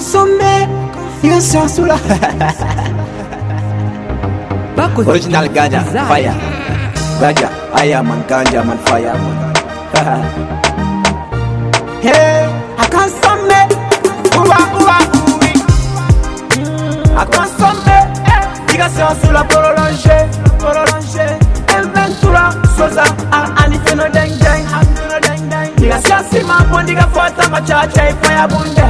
consommer Une sœur sous la... Original Ganja, fire Ganja, I am man, Ganja man, fire man Hey, I consomme Ouwa, ouwa, ouwi I consomme Diga sœur sous la prolongée Prolongée Inventura, soza, anifeno deng deng Diga sœur si ma bon, diga fata ma cha cha Fire bunde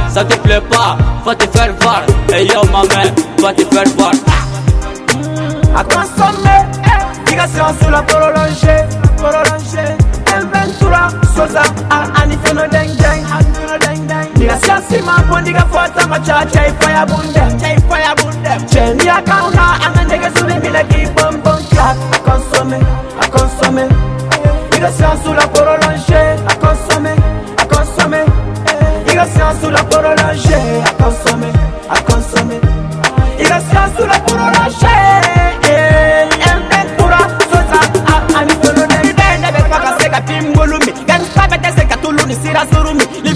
ça te plaît pas, va te faire voir. Et hey yo, ma mère, va te faire voir. À consommer, migration sous la prolongée, prolongée. Inventura, soza, anifeno deng deng, anifeno deng deng. Migration sima, bondiga fota, macha, chai fire bundem, chai fire bundem. Chenni akauna, anandege subi, mila ki bom bom clap. À consommer, à consommer, migration sous la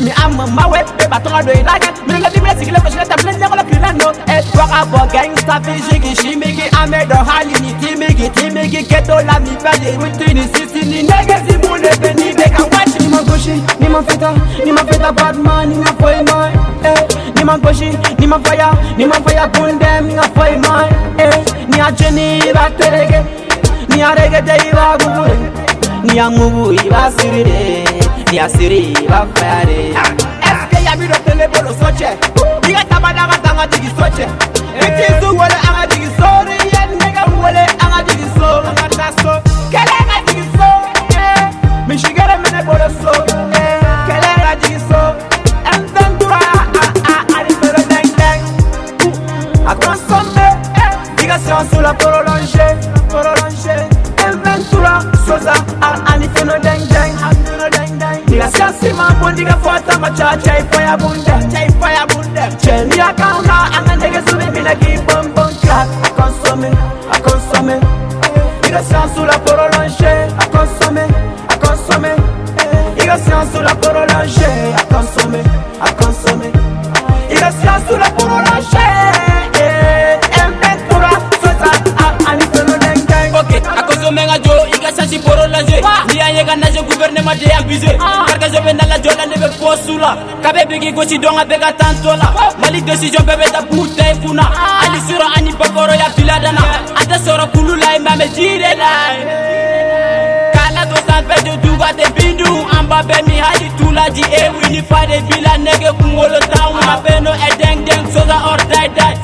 ni ama mawe pe ba tonga do ila ya mi nga di mesi kile kosi ta plen ngolo kila no e twa ka bo gangsta fi jigi shimigi ame do hali ni timigi timigi keto la mi pa de wuti ni sisi ni nege si mu ne pe ni be ka wachi ni mangoshi ni mafeta ni mafeta bad man ni na poi mai e eh. ni mangoshi ni mafaya ni mafaya bunde mi na poi mai e eh. ni a jeni ba terege ni a rege de iba gugure eh. ni a mugu iba sirire ya siri ba fere SK ya mi do tele bolo soche Diga tabada ga tanga digi soche Eti ndikafuata macha chaifaya bunda chaifaya bunda cheni akanga anga ndege sumi bila kibombom cha akonsome akonsome ira sansu la porolonge akonsome akonsome ira sansu la porolonge akonsome akonsome ira sansu la porolonge Okay, akosome nga jo, ika sansi porolonge Ni ayeka naje gouvernement de abuse ka jɔ bɛ nala jɔ la ne bɛ fɔ su la ka bɛ bigi gosi dɔn ka bɛ ka tan tɔ la mali desijɔn bɛɛ bɛ ta k'u ta i kunna hali ah. sɔrɔ ani bakɔrɔya biladana an tɛ sɔrɔ kulu la ye mɛ an bɛ ji de la k'ala to sanfɛ de duba tɛ bindu an ba bɛ min hali tu laji e wili fa de bi la nɛgɛ kunkolo t'anw ma fɛn e dɔ ɛdɛngdɛng sosa ɔri dayi dayi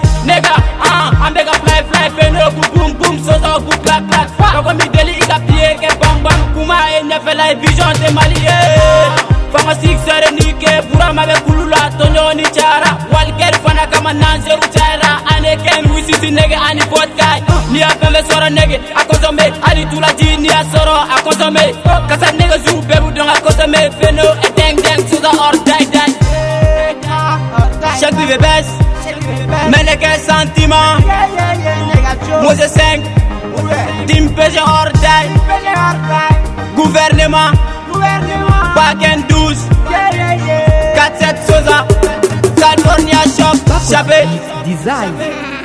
ni chara walker fana kama ane wisisi nege ani ni soro nege akosome akosome kasa nege zu bebu don akosome feno deng or die die the best, Meneke Moze 5, Timpege hors taille, gouvernement, 12, 47 Sosa. California shop, shop it. Design.